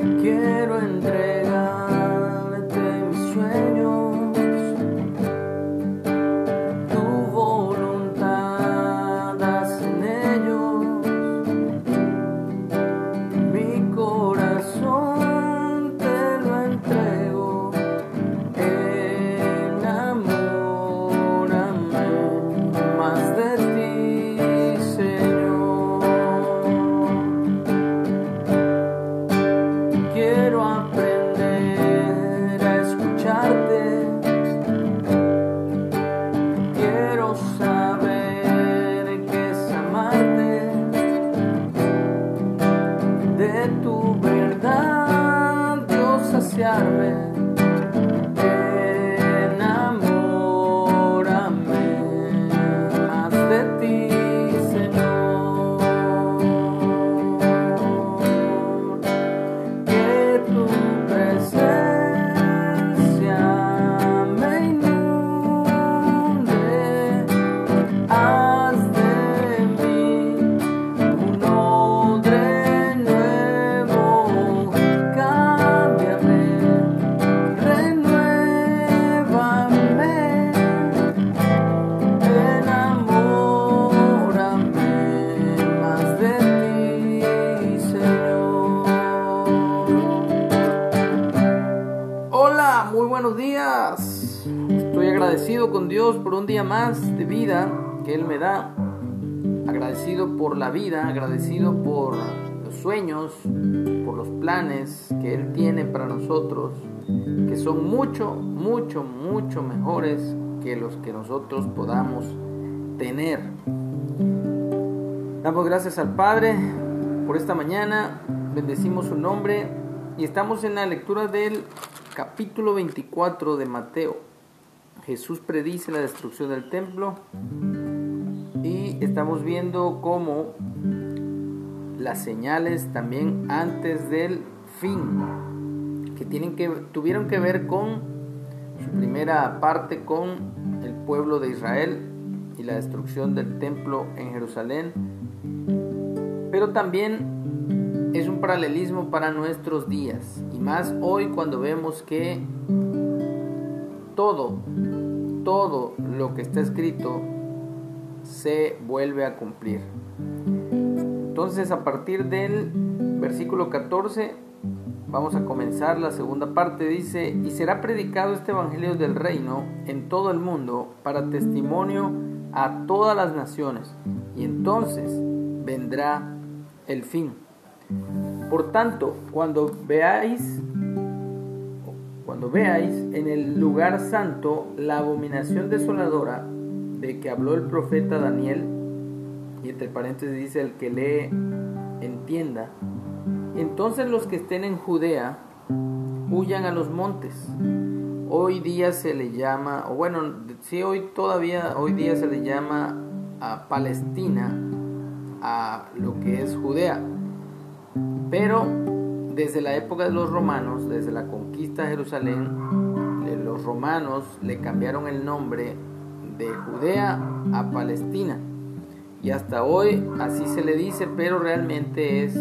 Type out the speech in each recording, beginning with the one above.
Quiero entregarte Dios, Hola, muy buenos días. Estoy agradecido con Dios por un día más de vida que Él me da. Agradecido por la vida, agradecido por los sueños, por los planes que Él tiene para nosotros, que son mucho, mucho, mucho mejores que los que nosotros podamos tener. Damos gracias al Padre por esta mañana, bendecimos su nombre y estamos en la lectura del capítulo 24 de Mateo. Jesús predice la destrucción del templo y estamos viendo cómo las señales también antes del fin que tienen que tuvieron que ver con su primera parte con el pueblo de Israel y la destrucción del templo en Jerusalén pero también es un paralelismo para nuestros días y más hoy cuando vemos que todo, todo lo que está escrito se vuelve a cumplir. Entonces a partir del versículo 14 vamos a comenzar la segunda parte. Dice, y será predicado este Evangelio del reino en todo el mundo para testimonio a todas las naciones y entonces vendrá el fin. Por tanto, cuando veáis cuando veáis en el lugar santo la abominación desoladora de que habló el profeta Daniel, y entre paréntesis dice el que lee entienda, entonces los que estén en Judea huyan a los montes. Hoy día se le llama, o bueno, sí, hoy todavía, hoy día se le llama a Palestina, a lo que es Judea. Pero desde la época de los romanos, desde la conquista de Jerusalén, los romanos le cambiaron el nombre de Judea a Palestina. Y hasta hoy así se le dice, pero realmente es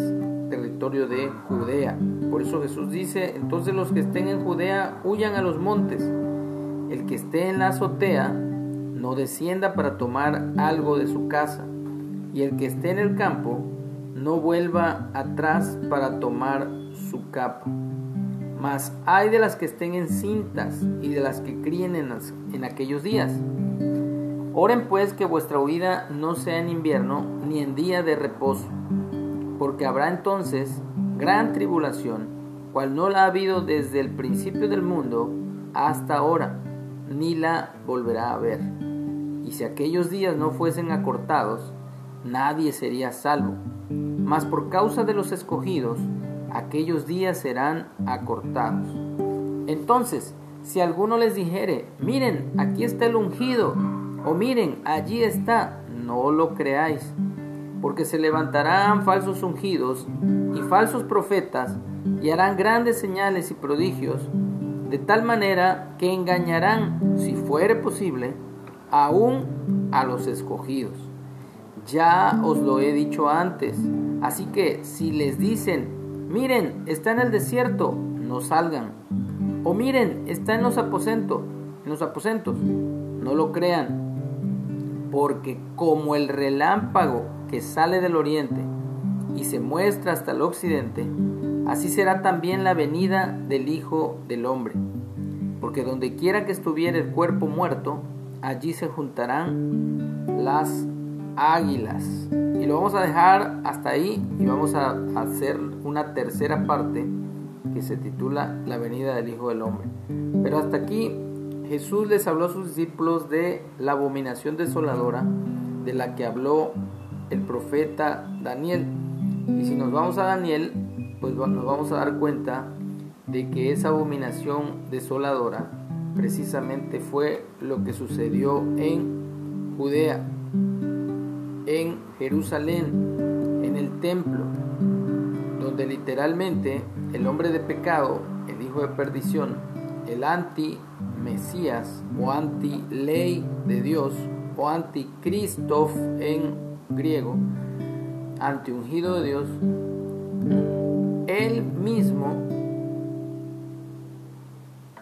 territorio de Judea. Por eso Jesús dice, entonces los que estén en Judea huyan a los montes. El que esté en la azotea no descienda para tomar algo de su casa. Y el que esté en el campo no vuelva atrás para tomar su capa. Mas hay de las que estén en cintas y de las que críen en aquellos días. Oren pues que vuestra huida no sea en invierno ni en día de reposo, porque habrá entonces gran tribulación, cual no la ha habido desde el principio del mundo hasta ahora, ni la volverá a haber. Y si aquellos días no fuesen acortados, nadie sería salvo. Mas por causa de los escogidos, aquellos días serán acortados. Entonces, si alguno les dijere, miren, aquí está el ungido, o miren, allí está, no lo creáis, porque se levantarán falsos ungidos y falsos profetas, y harán grandes señales y prodigios, de tal manera que engañarán, si fuere posible, aún a los escogidos. Ya os lo he dicho antes, así que si les dicen, miren, está en el desierto, no salgan. O miren, está en los aposentos, en los aposentos, no lo crean. Porque como el relámpago que sale del oriente y se muestra hasta el occidente, así será también la venida del Hijo del Hombre. Porque donde quiera que estuviera el cuerpo muerto, allí se juntarán las águilas. Y lo vamos a dejar hasta ahí y vamos a hacer una tercera parte que se titula La venida del Hijo del Hombre. Pero hasta aquí Jesús les habló a sus discípulos de la abominación desoladora de la que habló el profeta Daniel. Y si nos vamos a Daniel, pues nos vamos a dar cuenta de que esa abominación desoladora precisamente fue lo que sucedió en Judea, en Jerusalén, en el templo, donde literalmente el hombre de pecado, el hijo de perdición, el anti-mesías o anti-ley de Dios o anti-Christoph en griego, anti-ungido de Dios, él mismo,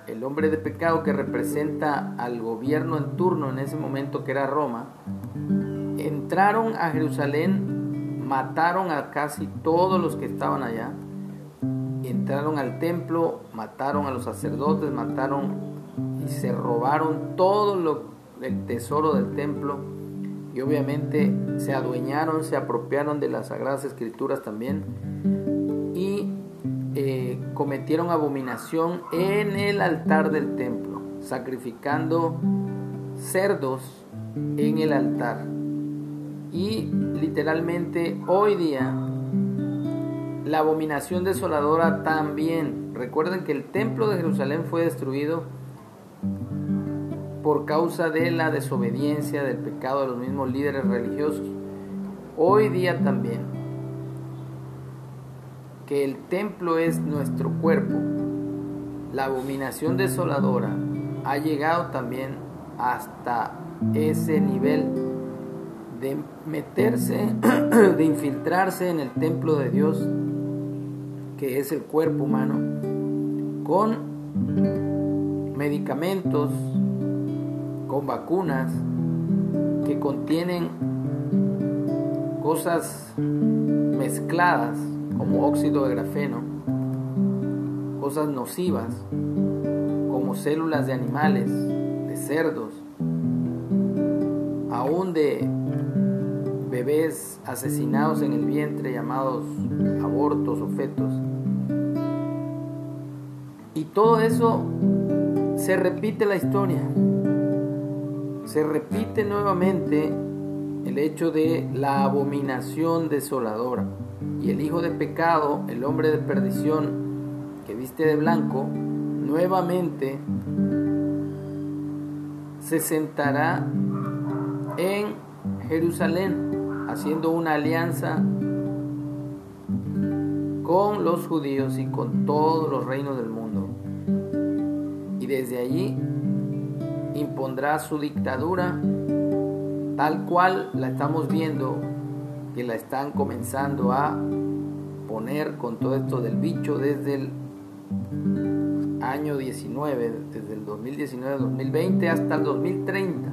el hombre de pecado que representa al gobierno en turno en ese momento que era Roma, entraron a Jerusalén, mataron a casi todos los que estaban allá, entraron al templo, mataron a los sacerdotes, mataron y se robaron todo lo, el tesoro del templo y obviamente se adueñaron, se apropiaron de las sagradas escrituras también y eh, cometieron abominación en el altar del templo, sacrificando cerdos en el altar. Y literalmente hoy día la abominación desoladora también. Recuerden que el templo de Jerusalén fue destruido por causa de la desobediencia, del pecado de los mismos líderes religiosos. Hoy día también, que el templo es nuestro cuerpo, la abominación desoladora ha llegado también hasta ese nivel de meterse, de infiltrarse en el templo de Dios, que es el cuerpo humano, con medicamentos, con vacunas que contienen cosas mezcladas como óxido de grafeno, cosas nocivas como células de animales, de cerdos, aún de bebés asesinados en el vientre llamados abortos o fetos. Y todo eso se repite la historia se repite nuevamente el hecho de la abominación desoladora. Y el hijo de pecado, el hombre de perdición que viste de blanco, nuevamente se sentará en Jerusalén, haciendo una alianza con los judíos y con todos los reinos del mundo. Y desde allí impondrá su dictadura tal cual la estamos viendo que la están comenzando a poner con todo esto del bicho desde el año 19, desde el 2019-2020 hasta el 2030.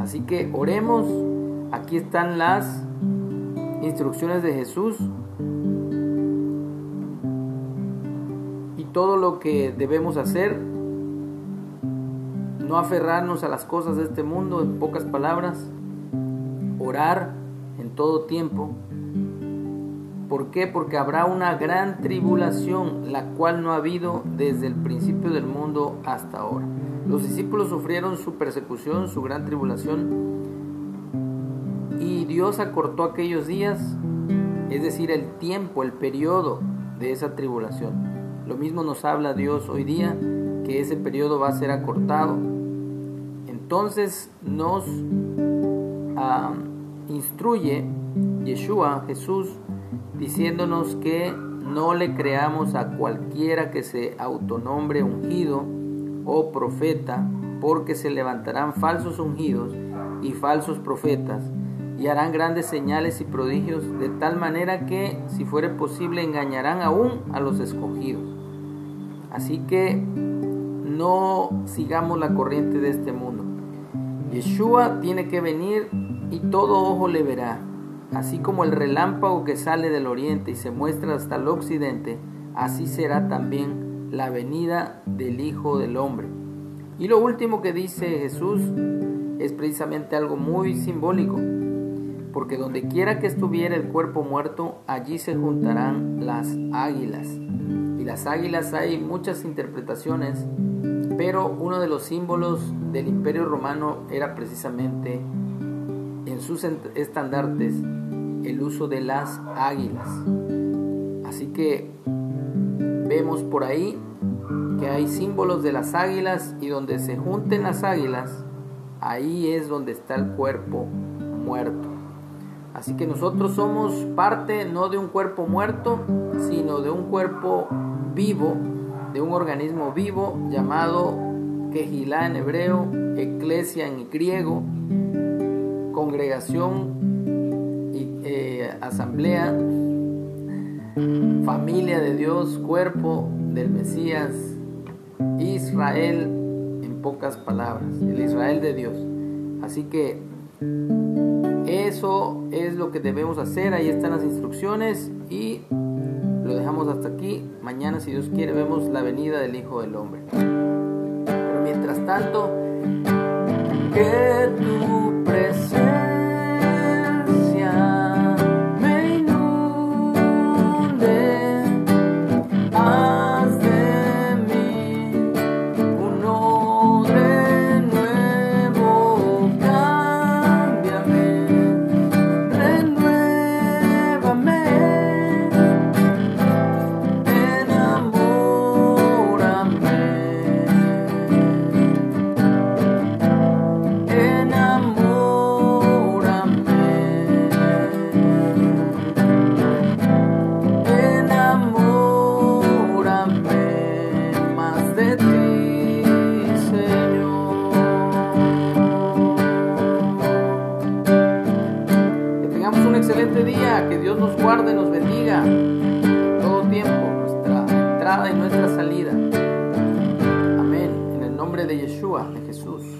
Así que oremos, aquí están las instrucciones de Jesús y todo lo que debemos hacer no aferrarnos a las cosas de este mundo, en pocas palabras, orar en todo tiempo. ¿Por qué? Porque habrá una gran tribulación, la cual no ha habido desde el principio del mundo hasta ahora. Los discípulos sufrieron su persecución, su gran tribulación, Dios acortó aquellos días, es decir, el tiempo, el periodo de esa tribulación. Lo mismo nos habla Dios hoy día, que ese periodo va a ser acortado entonces nos ah, instruye Yeshua, Jesús, diciéndonos que no le creamos a cualquiera que se autonombre ungido o profeta, porque se levantarán falsos ungidos y falsos profetas, y harán grandes señales y prodigios, de tal manera que, si fuere posible, engañarán aún a los escogidos. Así que no sigamos la corriente de este mundo. Yeshua tiene que venir y todo ojo le verá, así como el relámpago que sale del oriente y se muestra hasta el occidente, así será también la venida del Hijo del Hombre. Y lo último que dice Jesús es precisamente algo muy simbólico porque donde quiera que estuviera el cuerpo muerto, allí se juntarán las águilas. Y las águilas hay muchas interpretaciones, pero uno de los símbolos del imperio romano era precisamente en sus estandartes el uso de las águilas. Así que vemos por ahí que hay símbolos de las águilas y donde se junten las águilas, ahí es donde está el cuerpo muerto. Así que nosotros somos parte no de un cuerpo muerto, sino de un cuerpo vivo, de un organismo vivo llamado Kehilá en hebreo, Eclesia en griego, congregación y eh, asamblea, familia de Dios, cuerpo del Mesías, Israel en pocas palabras, el Israel de Dios. Así que eso es lo que debemos hacer. Ahí están las instrucciones y lo dejamos hasta aquí. Mañana, si Dios quiere, vemos la venida del Hijo del Hombre. Pero mientras tanto, que tu presencia nos guarde, nos bendiga todo tiempo, nuestra entrada y nuestra salida. Amén. En el nombre de Yeshua, de Jesús.